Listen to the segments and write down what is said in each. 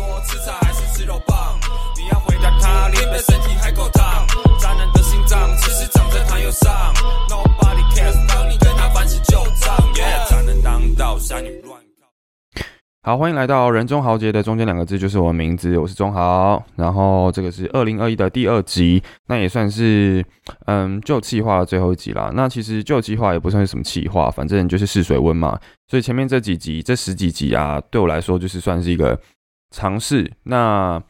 说吃菜还是吃肉棒？你要回答他，练的身体还够烫。渣男的心脏其实长在他右上。Nobody cares，当你跟他翻起旧账。Yeah，渣男当道，傻女乱靠。好，欢迎来到人中豪杰的中间两个字就是我的名字，我是中豪。然后这个是二零二一的第二集，那也算是嗯旧企划的最后一集啦。那其实旧企划也不算是什么企划，反正就是试水温嘛。所以前面这几集这十几集啊，对我来说就是算是一个尝试。那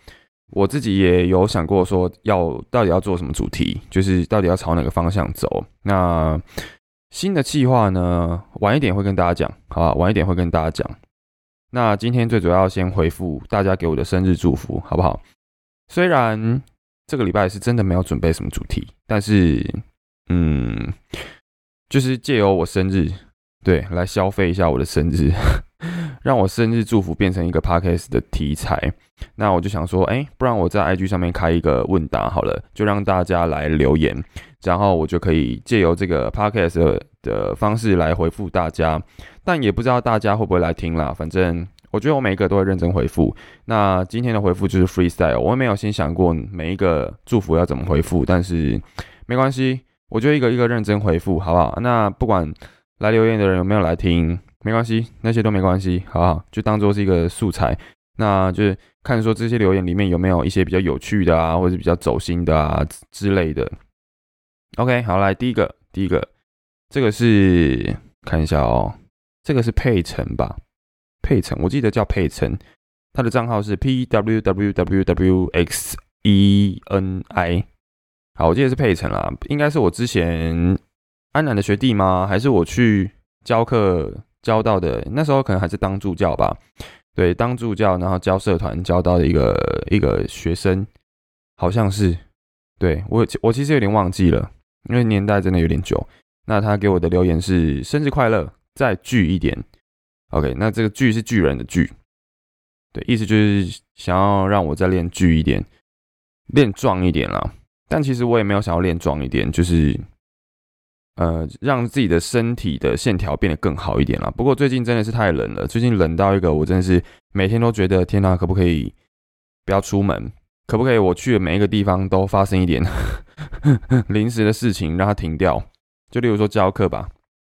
我自己也有想过说要到底要做什么主题，就是到底要朝哪个方向走。那新的计划呢，晚一点会跟大家讲，好吧？晚一点会跟大家讲。那今天最主要先回复大家给我的生日祝福，好不好？虽然这个礼拜是真的没有准备什么主题，但是，嗯，就是借由我生日，对，来消费一下我的生日，让我生日祝福变成一个 podcast 的题材。那我就想说，哎，不然我在 IG 上面开一个问答好了，就让大家来留言，然后我就可以借由这个 podcast 的的方式来回复大家。但也不知道大家会不会来听啦，反正我觉得我每一个都会认真回复。那今天的回复就是 freestyle，我也没有先想过每一个祝福要怎么回复，但是没关系，我就一个一个认真回复，好不好？那不管来留言的人有没有来听，没关系，那些都没关系，好不好？就当做是一个素材，那就是看说这些留言里面有没有一些比较有趣的啊，或者是比较走心的啊之类的。OK，好，来第一个，第一个，这个是看一下哦。这个是佩岑吧？佩岑，我记得叫佩岑，他的账号是 P W W W W X E N I。好，我记得是佩岑啦，应该是我之前安南的学弟吗？还是我去教课教到的？那时候可能还是当助教吧。对，当助教，然后教社团教到的一个一个学生，好像是。对我，我其实有点忘记了，因为年代真的有点久。那他给我的留言是生日快乐。再巨一点，OK，那这个巨是巨人的巨，对，意思就是想要让我再练巨一点，练壮一点啦。但其实我也没有想要练壮一点，就是呃，让自己的身体的线条变得更好一点啦。不过最近真的是太冷了，最近冷到一个我真的是每天都觉得天哪，可不可以不要出门？可不可以我去的每一个地方都发生一点 临时的事情，让它停掉？就例如说教课吧。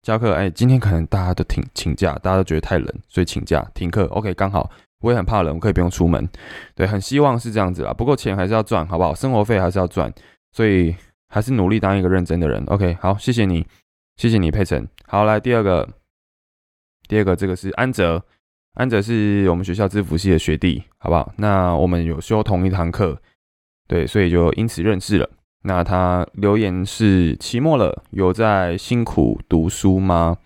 教课，哎，今天可能大家都请请假，大家都觉得太冷，所以请假停课。OK，刚好我也很怕冷，我可以不用出门。对，很希望是这样子啦。不过钱还是要赚，好不好？生活费还是要赚，所以还是努力当一个认真的人。OK，好，谢谢你，谢谢你，佩晨。好，来第二个，第二个这个是安哲，安哲是我们学校制服系的学弟，好不好？那我们有修同一堂课，对，所以就因此认识了。那他留言是期末了，有在辛苦读书吗？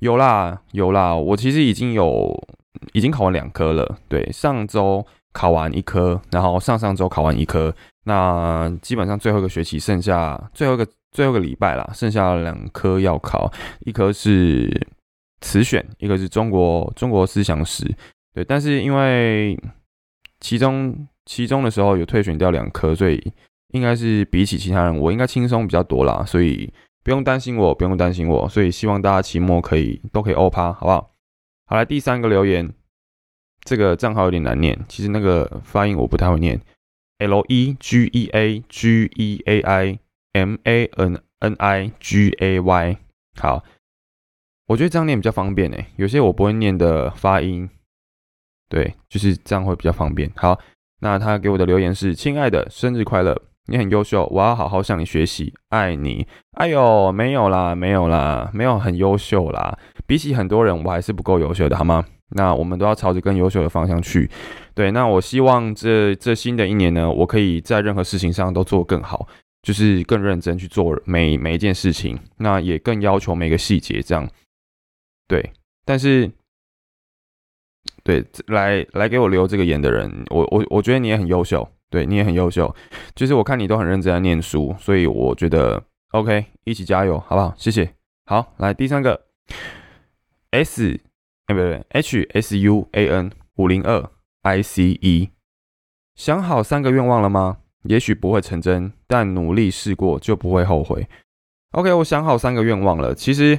有啦，有啦，我其实已经有已经考完两科了。对，上周考完一科，然后上上周考完一科，那基本上最后一个学期剩下最后一个最后一个礼拜啦，剩下两科要考，一科是词选，一个是中国中国思想史。对，但是因为其中其中的时候有退选掉两科，所以。应该是比起其他人，我应该轻松比较多啦，所以不用担心我，不用担心我，所以希望大家期末可以都可以欧趴，好不好？好来第三个留言，这个账号有点难念，其实那个发音我不太会念，L E G E A G E A I M A N N I G A Y，好，我觉得这样念比较方便诶，有些我不会念的发音，对，就是这样会比较方便。好，那他给我的留言是：亲爱的，生日快乐。你很优秀，我要好好向你学习，爱你。哎呦，没有啦，没有啦，没有很优秀啦。比起很多人，我还是不够优秀的，好吗？那我们都要朝着更优秀的方向去。对，那我希望这这新的一年呢，我可以在任何事情上都做更好，就是更认真去做每每一件事情。那也更要求每个细节，这样。对，但是，对，来来给我留这个言的人，我我我觉得你也很优秀。对你也很优秀，就是我看你都很认真在念书，所以我觉得 OK，一起加油，好不好？谢谢。好，来第三个 S，哎不对，H S U A N 五零二 I C E，想好三个愿望了吗？也许不会成真，但努力试过就不会后悔。OK，我想好三个愿望了。其实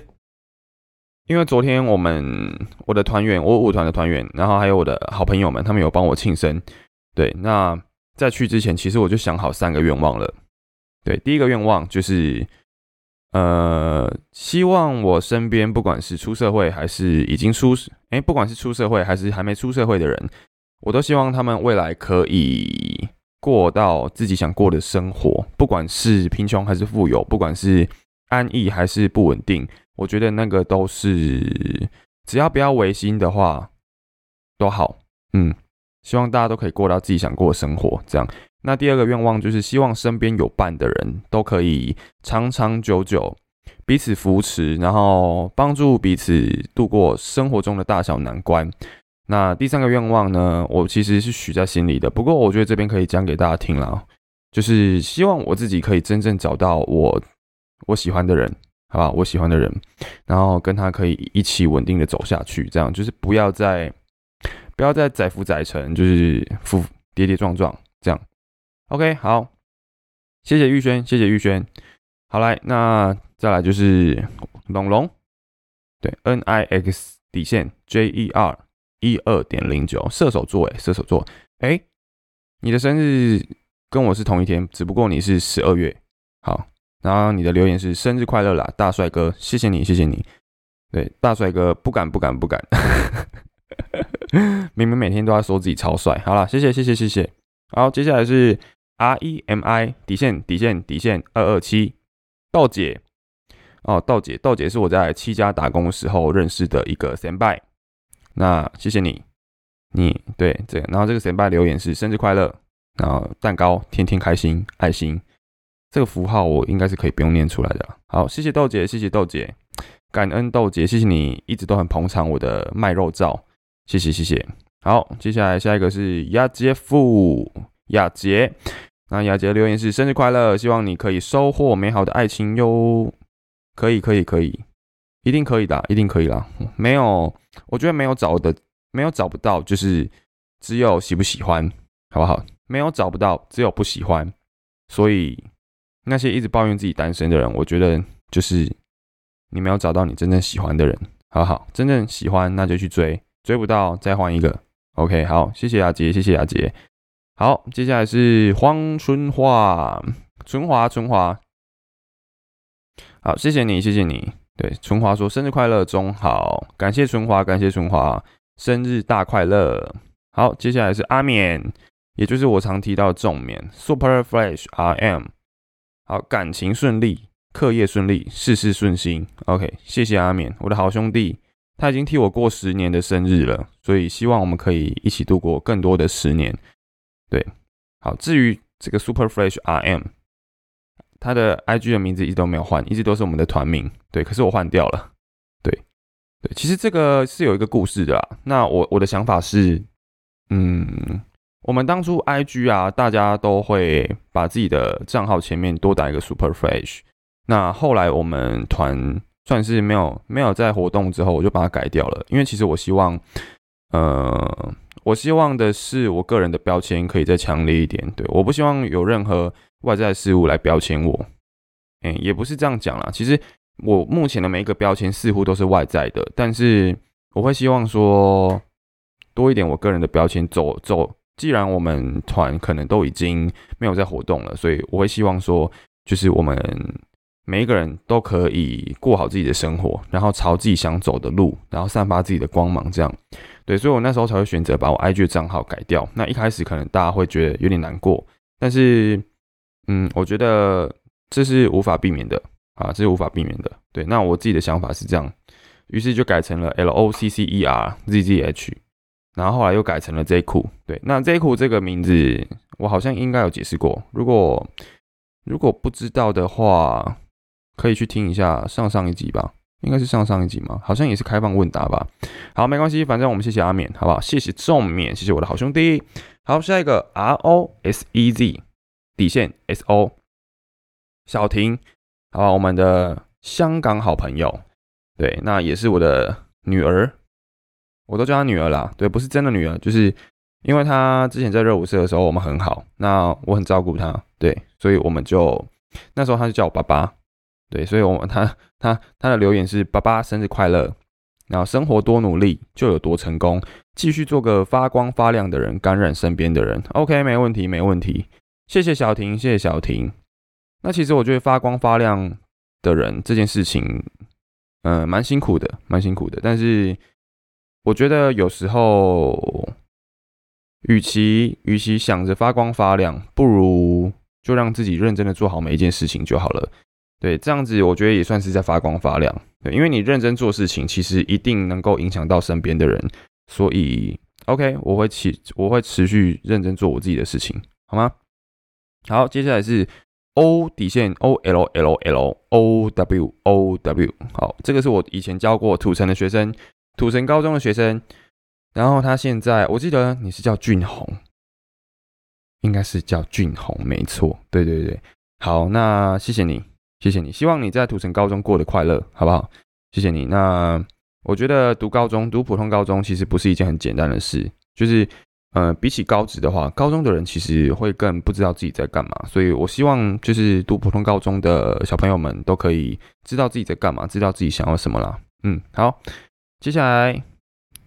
因为昨天我们我的团员，我舞团的团员，然后还有我的好朋友们，他们有帮我庆生。对，那在去之前，其实我就想好三个愿望了。对，第一个愿望就是，呃，希望我身边不管是出社会还是已经出，哎，不管是出社会还是还没出社会的人，我都希望他们未来可以过到自己想过的生活，不管是贫穷还是富有，不管是安逸还是不稳定。我觉得那个都是，只要不要违心的话，都好。嗯，希望大家都可以过到自己想过的生活。这样，那第二个愿望就是希望身边有伴的人都可以长长久久，彼此扶持，然后帮助彼此度过生活中的大小难关。那第三个愿望呢，我其实是许在心里的，不过我觉得这边可以讲给大家听了，就是希望我自己可以真正找到我我喜欢的人。好吧，我喜欢的人，然后跟他可以一起稳定的走下去，这样就是不要再不要再载浮载沉，就是浮跌跌撞撞这样。OK，好，谢谢玉轩，谢谢玉轩。好来，那再来就是龙龙，对，N I X 底线 J E R 一二点零九，射手座，哎，射手座，哎，你的生日跟我是同一天，只不过你是十二月，好。然后你的留言是生日快乐啦，大帅哥，谢谢你，谢谢你。对，大帅哥不敢不敢不敢，明明每天都在说自己超帅。好了，谢谢谢谢谢谢。好，接下来是 R E M I 底线底线底线二二七，道姐哦，道姐道姐是我在七家打工时候认识的一个前辈。那谢谢你，你对这个，然后这个前辈留言是生日快乐，然后蛋糕天天开心，爱心。这个符号我应该是可以不用念出来的。好，谢谢豆姐，谢谢豆姐，感恩豆姐，谢谢你一直都很捧场我的卖肉照，谢谢谢谢。好，接下来下一个是亚杰夫亚杰，那雅杰留言是生日快乐，希望你可以收获美好的爱情哟。可以可以可以，一定可以的，一定可以啦。没有，我觉得没有找的，没有找不到，就是只有喜不喜欢，好不好？没有找不到，只有不喜欢，所以。那些一直抱怨自己单身的人，我觉得就是你没有找到你真正喜欢的人。好不好，真正喜欢那就去追，追不到再换一个。OK，好，谢谢雅杰，谢谢雅杰。好，接下来是黄春华，春华，春华。好，谢谢你，谢谢你。对，春华说生日快乐，中好，感谢春华，感谢春华，生日大快乐。好，接下来是阿冕，也就是我常提到的重冕，Super Flash RM。好，感情顺利，课业顺利，事事顺心。OK，谢谢阿勉，我的好兄弟，他已经替我过十年的生日了，所以希望我们可以一起度过更多的十年。对，好，至于这个 Super Fresh RM，他的 IG 的名字一直都没有换，一直都是我们的团名。对，可是我换掉了。对，对，其实这个是有一个故事的。那我我的想法是，嗯。我们当初 IG 啊，大家都会把自己的账号前面多打一个 Super Fresh。那后来我们团算是没有没有在活动之后，我就把它改掉了。因为其实我希望，呃，我希望的是我个人的标签可以再强烈一点。对，我不希望有任何外在事物来标签我。哎，也不是这样讲啦。其实我目前的每一个标签似乎都是外在的，但是我会希望说多一点我个人的标签，走走。既然我们团可能都已经没有在活动了，所以我会希望说，就是我们每一个人都可以过好自己的生活，然后朝自己想走的路，然后散发自己的光芒，这样。对，所以我那时候才会选择把我 IG 的账号改掉。那一开始可能大家会觉得有点难过，但是，嗯，我觉得这是无法避免的啊，这是无法避免的。对，那我自己的想法是这样，于是就改成了 L O C C E R Z Z H。然后后来又改成了 Z 库，对，那 Z 库这个名字我好像应该有解释过，如果如果不知道的话，可以去听一下上上一集吧，应该是上上一集嘛，好像也是开放问答吧。好，没关系，反正我们谢谢阿冕，好不好？谢谢仲冕，谢谢我的好兄弟。好，下一个 R O S E Z 底线 S O 小婷，好，我们的香港好朋友，对，那也是我的女儿。我都叫她女儿啦，对，不是真的女儿，就是因为她之前在热舞社的时候我们很好，那我很照顾她，对，所以我们就那时候她就叫我爸爸，对，所以我们他他他的留言是爸爸生日快乐，然后生活多努力就有多成功，继续做个发光发亮的人，感染身边的人。OK，没问题，没问题。谢谢小婷，谢谢小婷。那其实我觉得发光发亮的人这件事情，嗯，蛮辛苦的，蛮辛苦的。但是我觉得有时候，与其与其想着发光发亮，不如就让自己认真的做好每一件事情就好了。对，这样子我觉得也算是在发光发亮。对，因为你认真做事情，其实一定能够影响到身边的人。所以，OK，我会持我会持续认真做我自己的事情，好吗？好，接下来是 O 底线 O L L L O W O W。好，这个是我以前教过土城的学生，土城高中的学生。然后他现在，我记得你是叫俊宏，应该是叫俊宏，没错。对对对，好，那谢谢你。谢谢你，希望你在土城高中过得快乐，好不好？谢谢你。那我觉得读高中、读普通高中其实不是一件很简单的事，就是呃，比起高职的话，高中的人其实会更不知道自己在干嘛。所以我希望就是读普通高中的小朋友们都可以知道自己在干嘛，知道自己想要什么啦。嗯，好，接下来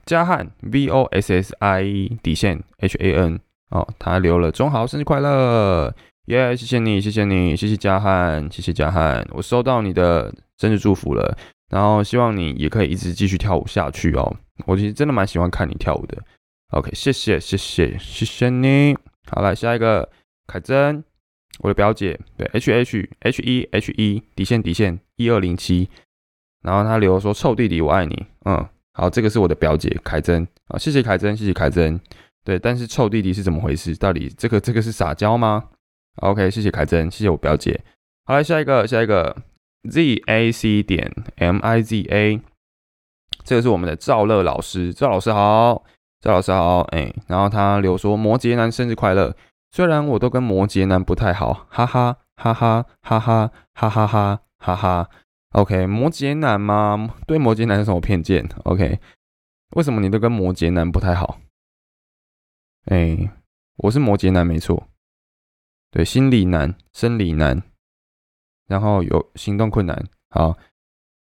加汉 V O S S I 底线 H A N 哦，他留了中豪生日快乐。耶，谢谢你，谢谢你，谢谢嘉汉，谢谢嘉汉，我收到你的生日祝福了，然后希望你也可以一直继续跳舞下去哦。我其实真的蛮喜欢看你跳舞的。OK，谢谢，谢谢，谢谢你。好，来下一个，凯珍，我的表姐，对，H H H E H E 底线底线一二零七，然后他留说臭弟弟我爱你，嗯，好，这个是我的表姐凯珍啊，谢谢凯珍，谢谢凯珍。对，但是臭弟弟是怎么回事？到底这个这个是撒娇吗？OK，谢谢凯珍，谢谢我表姐。好，来下一个，下一个 Z A C 点 M I Z A，这个是我们的赵乐老师，赵老师好，赵老师好，哎，然后他留说摩羯男生日快乐，虽然我都跟摩羯男不太好，哈哈哈哈哈哈哈哈哈哈哈。OK，摩羯男吗？对摩羯男有什么偏见？OK，为什么你都跟摩羯男不太好？哎，我是摩羯男，没错。对，心理难，生理难，然后有行动困难。好，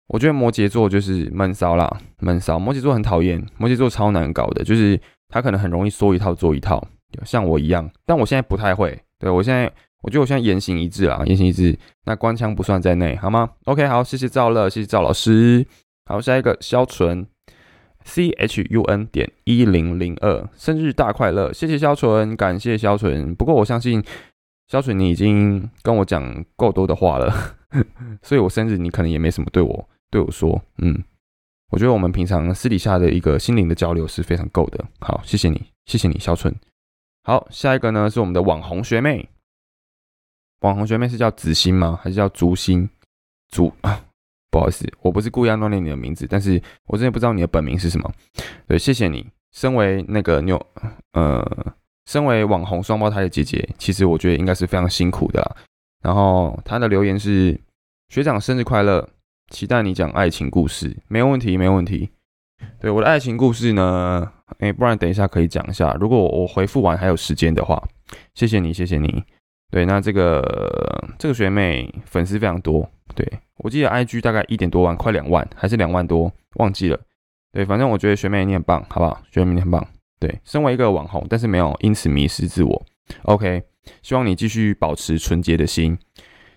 我觉得摩羯座就是闷骚啦，闷骚。摩羯座很讨厌，摩羯座超难搞的，就是他可能很容易说一套做一套，像我一样。但我现在不太会，对我现在，我觉得我现在言行一致啊，言行一致。那官腔不算在内，好吗？OK，好，谢谢赵乐，谢谢赵老师。好，下一个肖纯，C H U N 点一零零二，生日大快乐，谢谢肖纯，感谢肖纯。不过我相信。小水，你已经跟我讲够多的话了，所以我生日你可能也没什么对我对我说，嗯，我觉得我们平常私底下的一个心灵的交流是非常够的。好，谢谢你，谢谢你，小春。好，下一个呢是我们的网红学妹，网红学妹是叫子欣吗？还是叫竹心？竹啊，不好意思，我不是故意要乱念你的名字，但是我真的不知道你的本名是什么。对，谢谢你，身为那个牛，呃。身为网红双胞胎的姐姐，其实我觉得应该是非常辛苦的啦。然后她的留言是：学长生日快乐，期待你讲爱情故事，没有问题，没有问题。对我的爱情故事呢，哎，不然等一下可以讲一下。如果我回复完还有时间的话，谢谢你，谢谢你。对，那这个这个学妹粉丝非常多，对我记得 IG 大概一点多万，快两万，还是两万多，忘记了。对，反正我觉得学妹你很棒，好不好？学妹你很棒。对，身为一个网红，但是没有因此迷失自我。OK，希望你继续保持纯洁的心。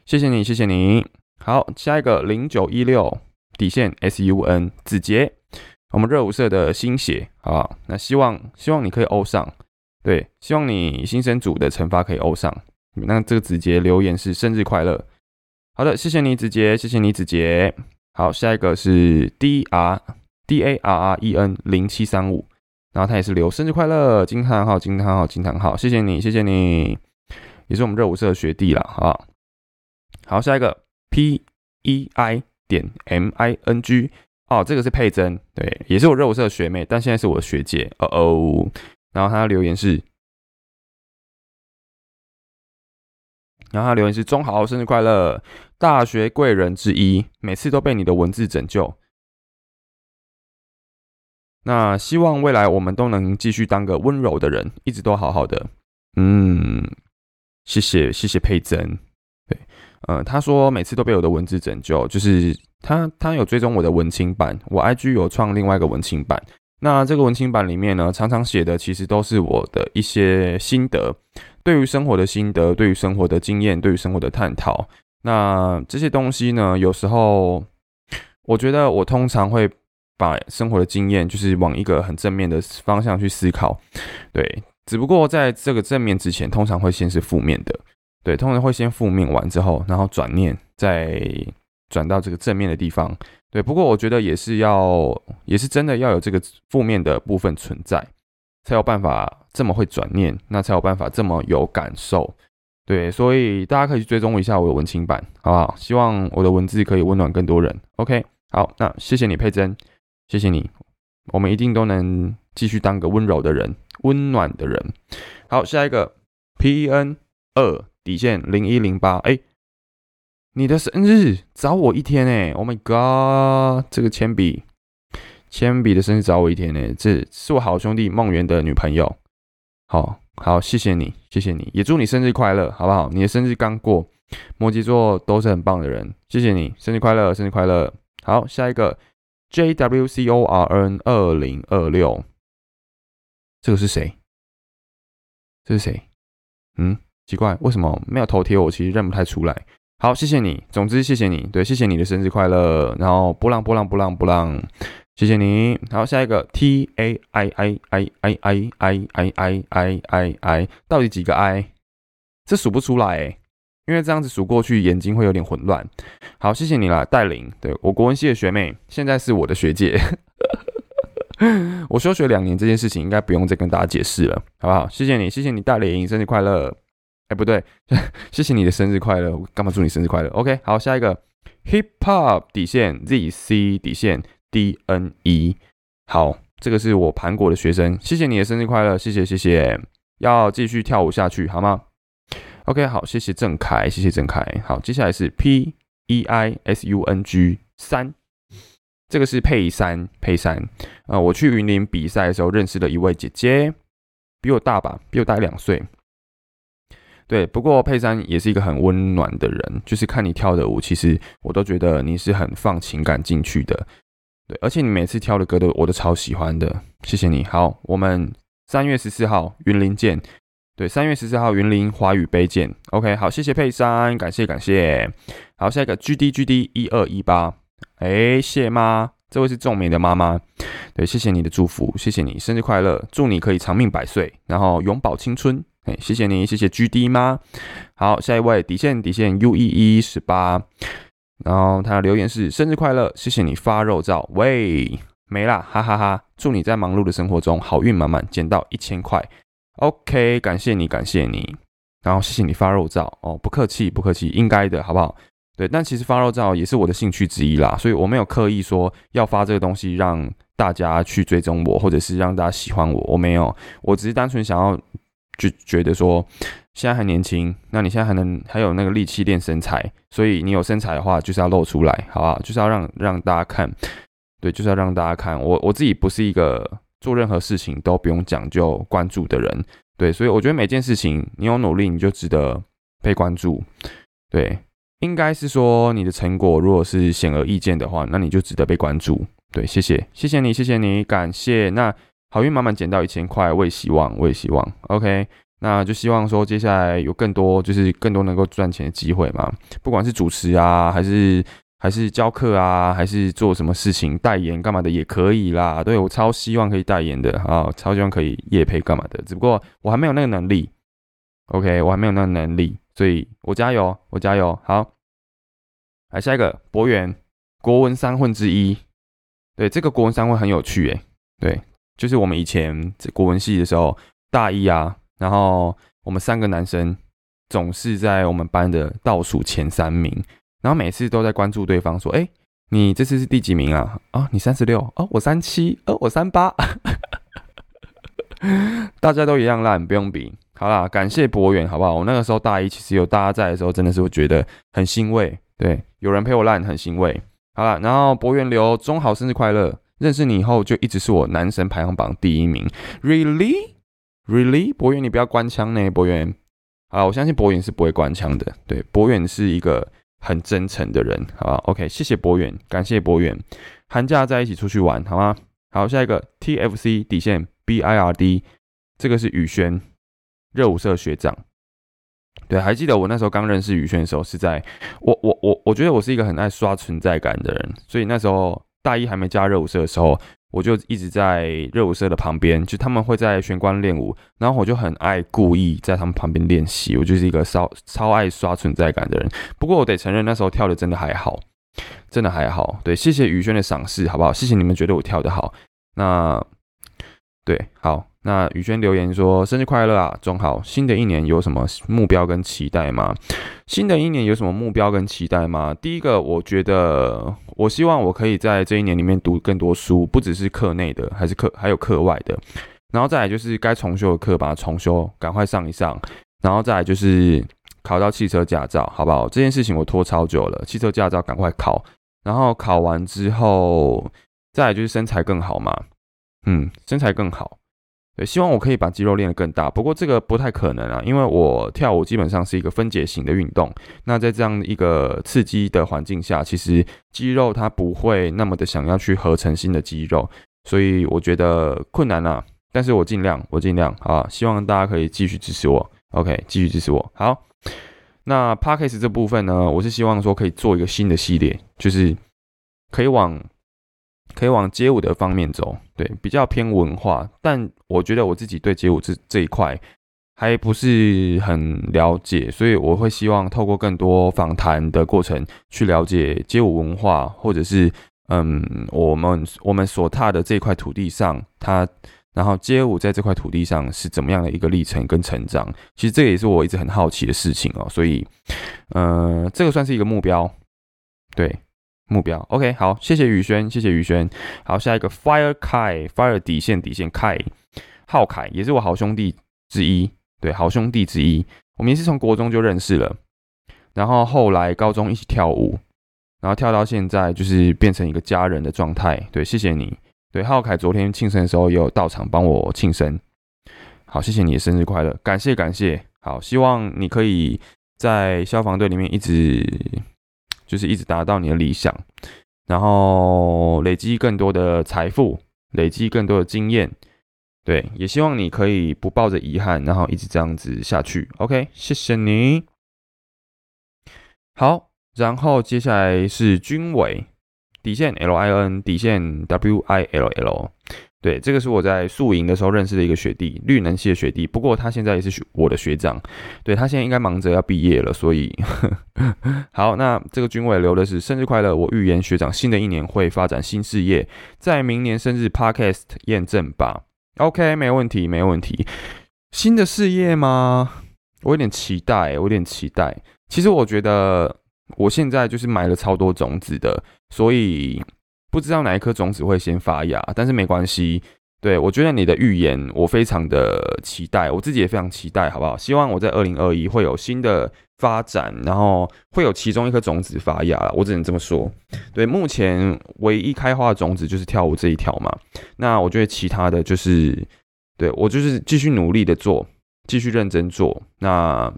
谢谢你，谢谢你。好，下一个零九一六底线 SUN 子杰，我们热舞社的新血，好不好？那希望希望你可以欧上。对，希望你新生组的惩罚可以欧上。那这个子杰留言是生日快乐。好的，谢谢你子杰，谢谢你子杰。好，下一个是 D R D A R R E N 零七三五。然后他也是留生日快乐，惊叹号，惊叹号，惊叹号，谢谢你，谢谢你，也是我们热舞社的学弟了，好不好？好，下一个 P E I 点 M I N G，哦，这个是佩珍，对，也是我热舞社的学妹，但现在是我的学姐，哦哦。然后他的留言是，然后他留言是中豪生日快乐，大学贵人之一，每次都被你的文字拯救。那希望未来我们都能继续当个温柔的人，一直都好好的。嗯，谢谢谢谢佩珍。对，呃，他说每次都被我的文字拯救，就是他他有追踪我的文青版，我 IG 有创另外一个文青版。那这个文青版里面呢，常常写的其实都是我的一些心得，对于生活的心得，对于生活的经验，对于生活的探讨。那这些东西呢，有时候我觉得我通常会把生活的经验，就是往一个很正面的方向去思考。对，只不过在这个正面之前，通常会先是负面的。对，通常会先负面完之后，然后转念，再转到这个正面的地方。对，不过我觉得也是要，也是真的要有这个负面的部分存在，才有办法这么会转念，那才有办法这么有感受。对，所以大家可以去追踪一下我的文青版，好不好？希望我的文字可以温暖更多人。OK，好，那谢谢你佩珍，谢谢你，我们一定都能继续当个温柔的人，温暖的人。好，下一个 P N 二底线零一零八，哎。你的生日早我一天哎！Oh my god，这个铅笔，铅笔的生日早我一天哎！这是我好兄弟梦圆的女朋友。好好，谢谢你，谢谢你，也祝你生日快乐，好不好？你的生日刚过，摩羯座都是很棒的人，谢谢你，生日快乐，生日快乐。好，下一个 J W C O R N 二零二六，这个是谁？这是谁？嗯，奇怪，为什么没有头贴？我其实认不太出来。好，谢谢你。总之，谢谢你。对，谢谢你的生日快乐。然后，波浪波浪波浪波浪，谢谢你。好，下一个 T A I I I I I I I I I I，到底几个 I？这数不出来，因为这样子数过去眼睛会有点混乱。好，谢谢你啦，戴琳。对我国文系的学妹，现在是我的学姐。我休学两年这件事情，应该不用再跟大家解释了，好不好？谢谢你，谢谢你，戴琳，生日快乐。哎，不对，谢谢你的生日快乐，我干嘛祝你生日快乐？OK，好，下一个 Hip Hop 底线 ZC 底线 DNE，好，这个是我盘国的学生，谢谢你的生日快乐，谢谢谢谢，要继续跳舞下去好吗？OK，好，谢谢郑凯，谢谢郑凯，好，接下来是 P E I S U N G 三，这个是佩珊佩珊，呃，我去云林比赛的时候认识了一位姐姐，比我大吧，比我大两岁。对，不过佩珊也是一个很温暖的人，就是看你跳的舞，其实我都觉得你是很放情感进去的。对，而且你每次跳的歌都我都超喜欢的，谢谢你。好，我们三月十四号云林见。对，三月十四号云林华语杯见。OK，好，谢谢佩珊，感谢感谢。好，下一个 GD GD 一二一八，哎，谢妈，这位是仲美的妈妈。对，谢谢你的祝福，谢谢你生日快乐，祝你可以长命百岁，然后永葆青春。哎，谢谢你，谢谢 G D 妈？好，下一位底线底线 U E E 十八，然后他的留言是生日快乐，谢谢你发肉照，喂，没啦，哈哈哈，祝你在忙碌的生活中好运满满，捡到一千块，OK，感谢你，感谢你，然后谢谢你发肉照，哦，不客气，不客气，应该的，好不好？对，但其实发肉照也是我的兴趣之一啦，所以我没有刻意说要发这个东西让大家去追踪我，或者是让大家喜欢我，我没有，我只是单纯想要。就觉得说现在还年轻，那你现在还能还有那个力气练身材，所以你有身材的话就是要露出来，好不好？就是要让让大家看，对，就是要让大家看。我我自己不是一个做任何事情都不用讲究关注的人，对，所以我觉得每件事情你有努力，你就值得被关注。对，应该是说你的成果如果是显而易见的话，那你就值得被关注。对，谢谢，谢谢你，谢谢你，感谢那。好运满满，捡到一千块，我也希望，我也希望，OK，那就希望说接下来有更多，就是更多能够赚钱的机会嘛。不管是主持啊，还是还是教课啊，还是做什么事情代言干嘛的也可以啦。对我超希望可以代言的啊，超希望可以夜配干嘛的。只不过我还没有那个能力，OK，我还没有那个能力，所以我加油，我加油。好，来下一个博远国文三混之一，对这个国文三混很有趣诶，对。就是我们以前国文系的时候，大一啊，然后我们三个男生总是在我们班的倒数前三名，然后每次都在关注对方，说：“哎，你这次是第几名啊？啊，你三十六哦，我三七，哦，我三八。”大家都一样烂，不用比。好啦，感谢博远，好不好？我那个时候大一，其实有大家在的时候，真的是会觉得很欣慰。对，有人陪我烂，很欣慰。好了，然后博远留中好生日快乐。认识你以后，就一直是我男神排行榜第一名。Really, really，博远，你不要关枪呢，博远。好，我相信博远是不会关枪的。对，博远是一个很真诚的人，好吧？OK，谢谢博远，感谢博远。寒假在一起出去玩，好吗？好，下一个 TFC 底线 BIRD，这个是宇轩热舞社学长。对，还记得我那时候刚认识宇轩的时候，是在我我我我觉得我是一个很爱刷存在感的人，所以那时候大一还没加热舞社的时候。我就一直在热舞社的旁边，就他们会在玄关练舞，然后我就很爱故意在他们旁边练习。我就是一个超超爱刷存在感的人。不过我得承认，那时候跳的真的还好，真的还好。对，谢谢宇轩的赏识，好不好？谢谢你们觉得我跳的好。那对，好。那宇轩留言说：“生日快乐啊，中好！新的一年有什么目标跟期待吗？新的一年有什么目标跟期待吗？第一个，我觉得我希望我可以在这一年里面读更多书，不只是课内的，还是课还有课外的。然后再来就是该重修的课把它重修，赶快上一上。然后再来就是考到汽车驾照，好不好？这件事情我拖超久了，汽车驾照赶快考。然后考完之后，再来就是身材更好嘛，嗯，身材更好。”对，希望我可以把肌肉练得更大，不过这个不太可能啊，因为我跳舞基本上是一个分解型的运动。那在这样一个刺激的环境下，其实肌肉它不会那么的想要去合成新的肌肉，所以我觉得困难啊。但是我尽量，我尽量啊，希望大家可以继续支持我。OK，继续支持我。好，那 Parkes 这部分呢，我是希望说可以做一个新的系列，就是可以往。可以往街舞的方面走，对，比较偏文化，但我觉得我自己对街舞这这一块还不是很了解，所以我会希望透过更多访谈的过程去了解街舞文化，或者是嗯，我们我们所踏的这块土地上，它然后街舞在这块土地上是怎么样的一个历程跟成长，其实这也是我一直很好奇的事情哦，所以嗯，这个算是一个目标，对。目标，OK，好，谢谢宇轩，谢谢宇轩。好，下一个 Fire Kai，Fire 底线底线 Kai，浩凯也是我好兄弟之一，对，好兄弟之一。我们也是从国中就认识了，然后后来高中一起跳舞，然后跳到现在就是变成一个家人的状态。对，谢谢你。对，浩凯昨天庆生的时候也有到场帮我庆生。好，谢谢你的生日快乐，感谢感谢。好，希望你可以在消防队里面一直。就是一直达到你的理想，然后累积更多的财富，累积更多的经验，对，也希望你可以不抱着遗憾，然后一直这样子下去。OK，谢谢你。好，然后接下来是军委底线 L I N 底线 W I L L。对，这个是我在宿营的时候认识的一个学弟，绿能系的学弟。不过他现在也是学我的学长，对他现在应该忙着要毕业了，所以 好。那这个军委留的是生日快乐，我预言学长新的一年会发展新事业，在明年生日 Podcast 验证吧。OK，没问题，没问题。新的事业吗？我有点期待，我有点期待。其实我觉得我现在就是买了超多种子的，所以。不知道哪一颗种子会先发芽，但是没关系。对我觉得你的预言，我非常的期待，我自己也非常期待，好不好？希望我在二零二一会有新的发展，然后会有其中一颗种子发芽。我只能这么说。对，目前唯一开花的种子就是跳舞这一条嘛。那我觉得其他的就是，对我就是继续努力的做，继续认真做。那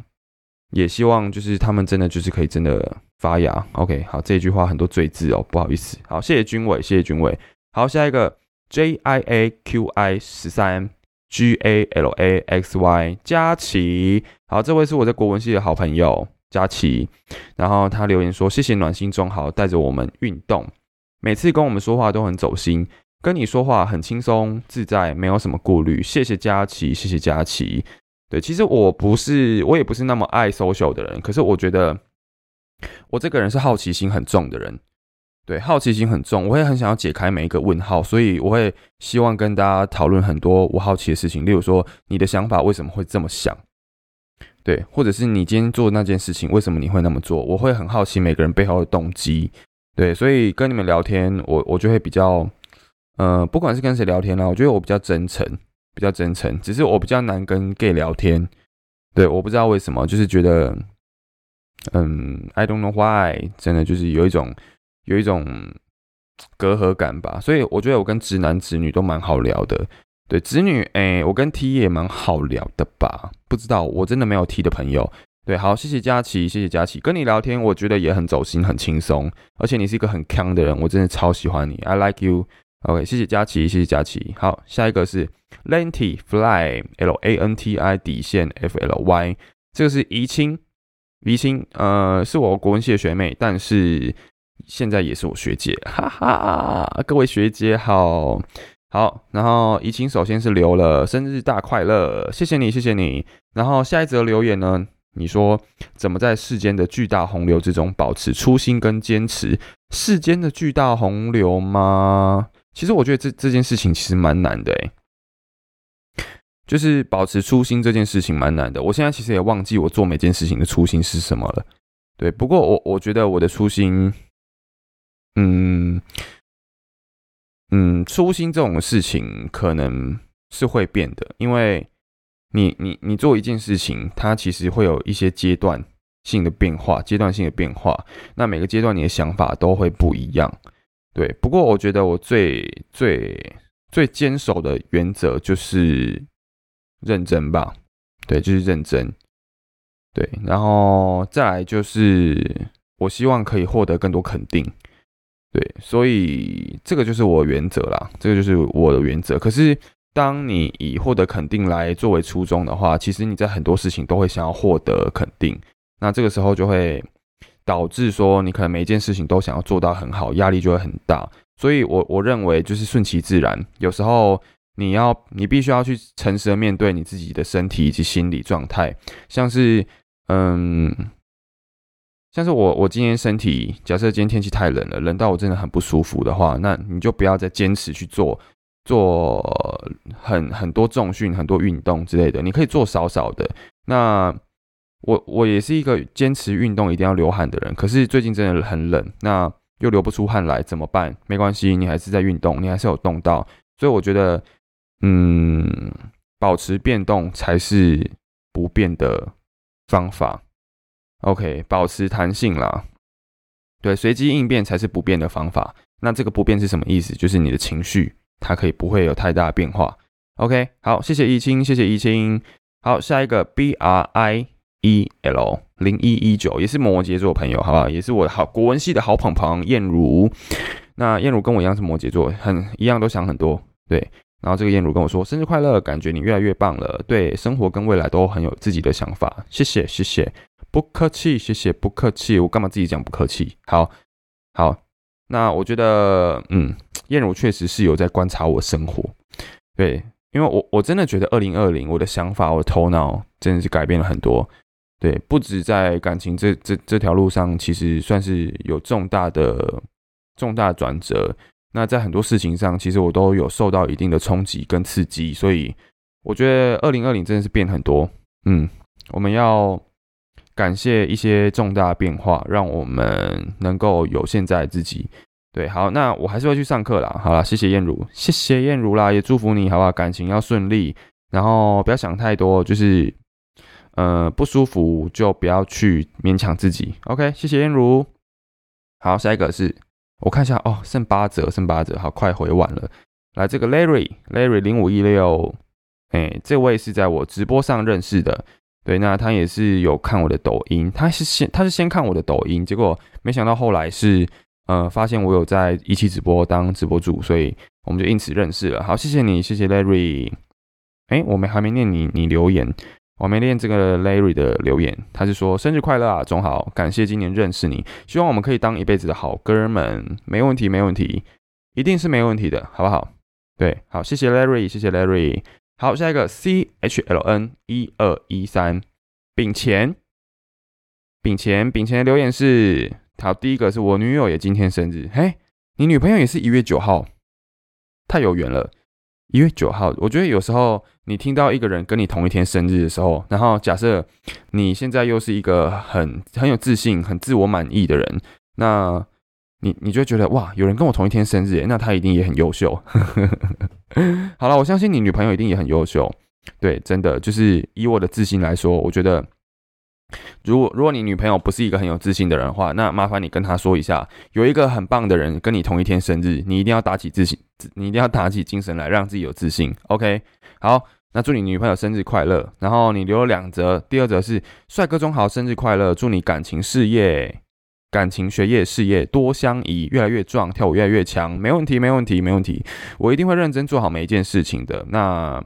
也希望就是他们真的就是可以真的。发芽，OK，好，这句话很多赘字哦，不好意思。好，谢谢军委，谢谢军委。好，下一个 J I A Q I 十三 G A L A X Y 佳琪，好，这位是我在国文系的好朋友佳琪。然后他留言说：“谢谢暖心中豪带着我们运动，每次跟我们说话都很走心，跟你说话很轻松自在，没有什么顾虑。”谢谢佳琪，谢谢佳琪。对，其实我不是，我也不是那么爱 social 的人，可是我觉得。我这个人是好奇心很重的人，对，好奇心很重，我会很想要解开每一个问号，所以我会希望跟大家讨论很多我好奇的事情，例如说你的想法为什么会这么想，对，或者是你今天做那件事情为什么你会那么做，我会很好奇每个人背后的动机，对，所以跟你们聊天，我我就会比较，呃，不管是跟谁聊天呢，我觉得我比较真诚，比较真诚，只是我比较难跟 gay 聊天，对，我不知道为什么，就是觉得。嗯，I don't know why，真的就是有一种有一种隔阂感吧，所以我觉得我跟直男直女都蛮好聊的。对，直女，哎，我跟 T 也蛮好聊的吧？不知道，我真的没有 T 的朋友，对，好，谢谢佳琪，谢谢佳琪，跟你聊天我觉得也很走心，很轻松，而且你是一个很强的人，我真的超喜欢你，I like you。OK，谢谢佳琪，谢谢佳琪。好，下一个是 Lanty Fly L A N T I 底线 F L Y，这个是怡清，怡清，呃，是我国文系的学妹，但是现在也是我学姐，哈哈，各位学姐好，好，然后怡清首先是留了生日大快乐，谢谢你，谢谢你。然后下一则留言呢，你说怎么在世间的巨大洪流之中保持初心跟坚持？世间的巨大洪流吗？其实我觉得这这件事情其实蛮难的诶，就是保持初心这件事情蛮难的。我现在其实也忘记我做每件事情的初心是什么了。对，不过我我觉得我的初心，嗯嗯，初心这种事情可能是会变的，因为你你你做一件事情，它其实会有一些阶段性的变化，阶段性的变化。那每个阶段你的想法都会不一样。对，不过我觉得我最最最坚守的原则就是认真吧。对，就是认真。对，然后再来就是我希望可以获得更多肯定。对，所以这个就是我原则啦，这个就是我的原则。可是当你以获得肯定来作为初衷的话，其实你在很多事情都会想要获得肯定，那这个时候就会。导致说你可能每一件事情都想要做到很好，压力就会很大。所以，我我认为就是顺其自然。有时候你要你必须要去诚实的面对你自己的身体以及心理状态。像是嗯，像是我我今天身体，假设今天天气太冷了，冷到我真的很不舒服的话，那你就不要再坚持去做做很很多重训、很多运动之类的。你可以做少少的那。我我也是一个坚持运动一定要流汗的人，可是最近真的很冷，那又流不出汗来怎么办？没关系，你还是在运动，你还是有动到，所以我觉得，嗯，保持变动才是不变的方法。OK，保持弹性啦，对，随机应变才是不变的方法。那这个不变是什么意思？就是你的情绪它可以不会有太大变化。OK，好，谢谢怡清，谢谢怡清。好，下一个 B R I。E L 零一一九也是摩羯座朋友，好不好？也是我好国文系的好朋朋燕如。那燕如跟我一样是摩羯座，很一样都想很多。对，然后这个燕如跟我说生日快乐，感觉你越来越棒了。对，生活跟未来都很有自己的想法。谢谢，谢谢，不客气，谢谢，不客气。我干嘛自己讲不客气？好，好。那我觉得，嗯，燕如确实是有在观察我生活。对，因为我我真的觉得二零二零我的想法，我的头脑真的是改变了很多。对，不止在感情这这这条路上，其实算是有重大的重大转折。那在很多事情上，其实我都有受到一定的冲击跟刺激，所以我觉得二零二零真的是变很多。嗯，我们要感谢一些重大变化，让我们能够有现在自己。对，好，那我还是会去上课啦。好了，谢谢燕如，谢谢燕如啦，也祝福你，好不好？感情要顺利，然后不要想太多，就是。呃，不舒服就不要去勉强自己。OK，谢谢燕如。好，下一个是我看一下哦，剩八折，剩八折，好快回完了。来，这个 Larry，Larry 零五一六，哎，这位是在我直播上认识的。对，那他也是有看我的抖音，他是先他是先看我的抖音，结果没想到后来是呃发现我有在一期直播当直播主，所以我们就因此认识了。好，谢谢你，谢谢 Larry。哎，我们还没念你你留言。我没念这个 Larry 的留言，他是说生日快乐啊，总好，感谢今年认识你，希望我们可以当一辈子的好哥们，没问题，没问题，一定是没问题的，好不好？对，好，谢谢 Larry，谢谢 Larry，好，下一个 C H L N 一二一三，丙钱，丙钱，丙钱的留言是，好，第一个是我女友也今天生日，嘿，你女朋友也是一月九号，太有缘了。一月九号，我觉得有时候你听到一个人跟你同一天生日的时候，然后假设你现在又是一个很很有自信、很自我满意的人，那你你就会觉得哇，有人跟我同一天生日，那他一定也很优秀。好了，我相信你女朋友一定也很优秀。对，真的就是以我的自信来说，我觉得。如果如果你女朋友不是一个很有自信的人的话，那麻烦你跟她说一下，有一个很棒的人跟你同一天生日，你一定要打起自信，你一定要打起精神来，让自己有自信。OK，好，那祝你女朋友生日快乐。然后你留了两则，第二则是帅哥中豪生日快乐，祝你感情事业、感情学业事业多相宜，越来越壮，跳舞越来越强，没问题，没问题，没问题，我一定会认真做好每一件事情的。那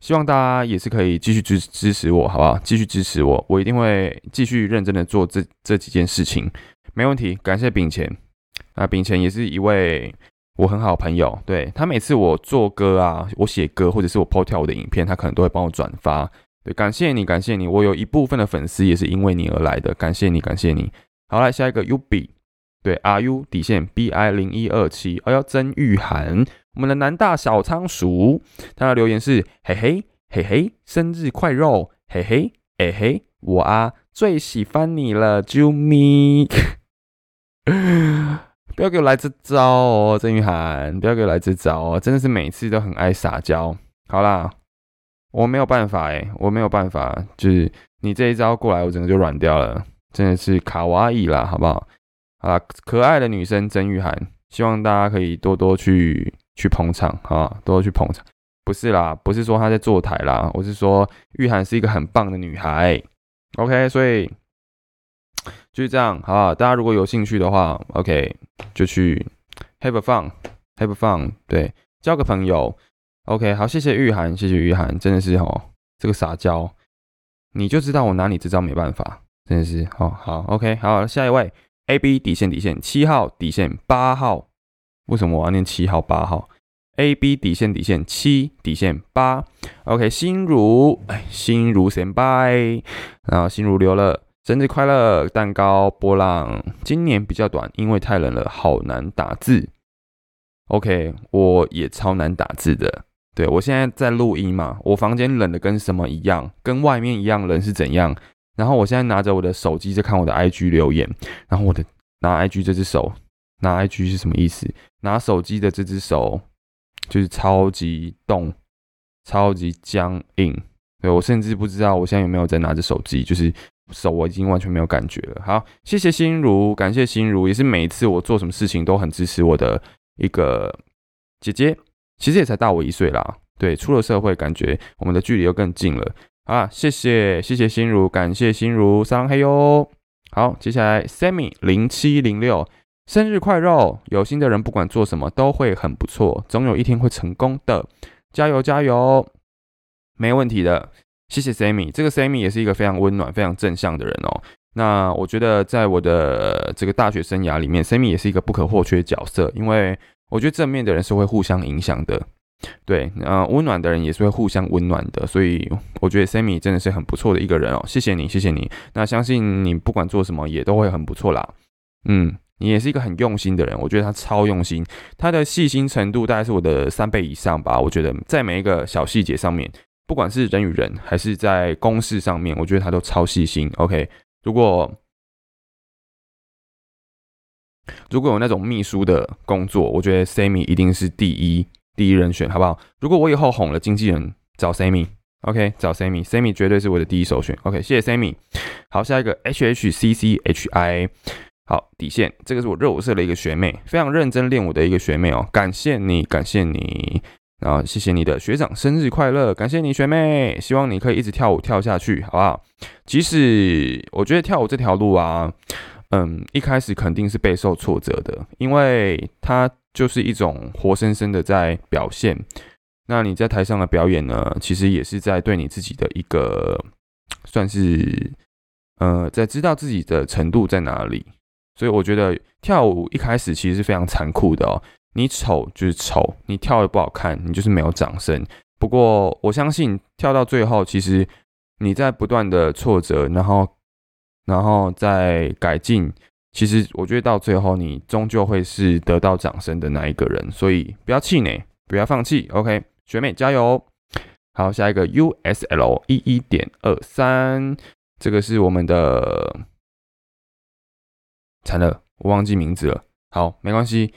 希望大家也是可以继续支支持我，好不好？继续支持我，我一定会继续认真的做这这几件事情，没问题。感谢炳钱，啊，炳钱也是一位。我很好朋友，对他每次我做歌啊，我写歌或者是我 po 跳舞的影片，他可能都会帮我转发。对，感谢你，感谢你，我有一部分的粉丝也是因为你而来的，感谢你，感谢你。好，来下一个 Ubi，对，R U 底线 B I 零一二七，哦要曾玉涵，我们的南大小仓鼠，他的留言是嘿嘿嘿嘿，生日快乐，嘿嘿嘿嘿，我啊最喜欢你了，啾咪。不要给我来这招哦，郑玉涵！不要给我来这招哦，真的是每次都很爱撒娇。好啦，我没有办法诶，我没有办法，就是你这一招过来，我整个就软掉了，真的是卡哇伊啦，好不好？啊，可爱的女生曾玉涵，希望大家可以多多去去捧场啊，多多去捧场。不是啦，不是说她在坐台啦，我是说玉涵是一个很棒的女孩。OK，所以。就是这样，好，大家如果有兴趣的话，OK，就去 have a fun，have a fun，对，交个朋友，OK，好，谢谢玉涵，谢谢玉涵，真的是哦，这个撒娇，你就知道我拿你这招没办法，真的是，哦，好，OK，好，下一位，AB 底线底线七号底线八号，为什么我要念七号八号？AB 底线底线七底线八，OK，心如，哎，心如先拜，然后心如留了。生日快乐，蛋糕波浪。今年比较短，因为太冷了，好难打字。OK，我也超难打字的。对我现在在录音嘛，我房间冷的跟什么一样，跟外面一样冷是怎样？然后我现在拿着我的手机在看我的 IG 留言，然后我的拿 IG 这只手，拿 IG 是什么意思？拿手机的这只手就是超级冻，超级僵硬。对我甚至不知道我现在有没有在拿着手机，就是。手我已经完全没有感觉了。好，谢谢心如，感谢心如，也是每一次我做什么事情都很支持我的一个姐姐。其实也才大我一岁啦，对，出了社会感觉我们的距离又更近了。啊，谢谢谢谢心如，感谢心如，三黑哟。好，接下来 Sammy 零七零六，生日快乐！有心的人不管做什么都会很不错，总有一天会成功的，加油加油，没问题的。谢谢 Sammy，这个 Sammy 也是一个非常温暖、非常正向的人哦。那我觉得在我的这个大学生涯里面，Sammy 也是一个不可或缺的角色，因为我觉得正面的人是会互相影响的，对，呃，温暖的人也是会互相温暖的，所以我觉得 Sammy 真的是很不错的一个人哦。谢谢你，谢谢你。那相信你不管做什么也都会很不错啦。嗯，你也是一个很用心的人，我觉得他超用心，他的细心程度大概是我的三倍以上吧。我觉得在每一个小细节上面。不管是人与人，还是在公事上面，我觉得他都超细心。OK，如果如果有那种秘书的工作，我觉得 Sammy 一定是第一第一人选，好不好？如果我以后哄了，经纪人找 Sammy，OK，找 Sammy，Sammy 绝对是我的第一首选。OK，谢谢 Sammy。好，下一个 HHCCHI，好底线，这个是我热舞社的一个学妹，非常认真练舞的一个学妹哦，感谢你，感谢你。然后谢谢你的学长生日快乐，感谢你学妹，希望你可以一直跳舞跳下去，好不好？即使我觉得跳舞这条路啊，嗯，一开始肯定是备受挫折的，因为它就是一种活生生的在表现。那你在台上的表演呢，其实也是在对你自己的一个算是，呃，在知道自己的程度在哪里。所以我觉得跳舞一开始其实是非常残酷的哦。你丑就是丑，你跳的不好看，你就是没有掌声。不过我相信跳到最后，其实你在不断的挫折，然后，然后再改进，其实我觉得到最后你终究会是得到掌声的那一个人。所以不要气馁，不要放弃。OK，学妹加油！好，下一个 USL 一一点二三，这个是我们的，惨了，我忘记名字了。好，没关系。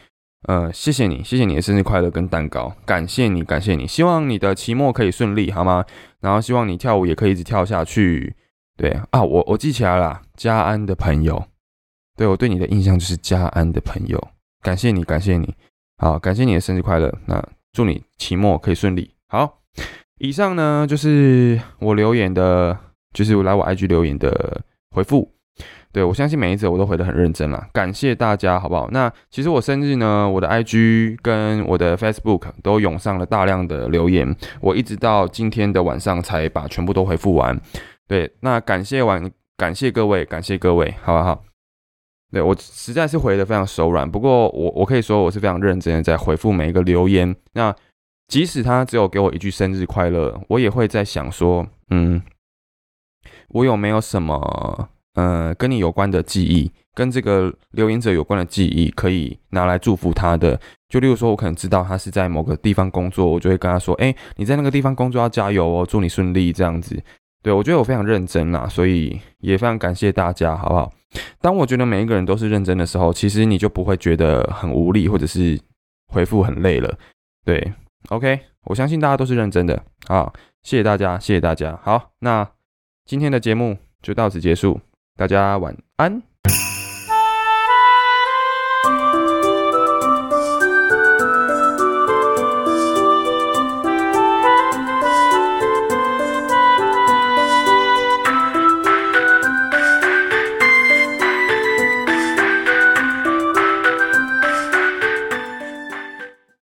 呃，谢谢你，谢谢你的生日快乐跟蛋糕，感谢你，感谢你，希望你的期末可以顺利，好吗？然后希望你跳舞也可以一直跳下去。对啊，我我记起来了，嘉安的朋友，对我对你的印象就是嘉安的朋友，感谢你，感谢你，好，感谢你的生日快乐，那祝你期末可以顺利。好，以上呢就是我留言的，就是来我 IG 留言的回复。对我相信每一则我都回得很认真啦，感谢大家，好不好？那其实我生日呢，我的 IG 跟我的 Facebook 都涌上了大量的留言，我一直到今天的晚上才把全部都回复完。对，那感谢完，感谢各位，感谢各位，好不好？对我实在是回的非常手软，不过我我可以说我是非常认真的在回复每一个留言。那即使他只有给我一句生日快乐，我也会在想说，嗯，我有没有什么？呃，跟你有关的记忆，跟这个留言者有关的记忆，可以拿来祝福他的。就例如说，我可能知道他是在某个地方工作，我就会跟他说：“哎，你在那个地方工作要加油哦，祝你顺利。”这样子，对我觉得我非常认真啦，所以也非常感谢大家，好不好？当我觉得每一个人都是认真的时候，其实你就不会觉得很无力，或者是回复很累了。对，OK，我相信大家都是认真的好！谢谢大家，谢谢大家。好，那今天的节目就到此结束。大家晚安。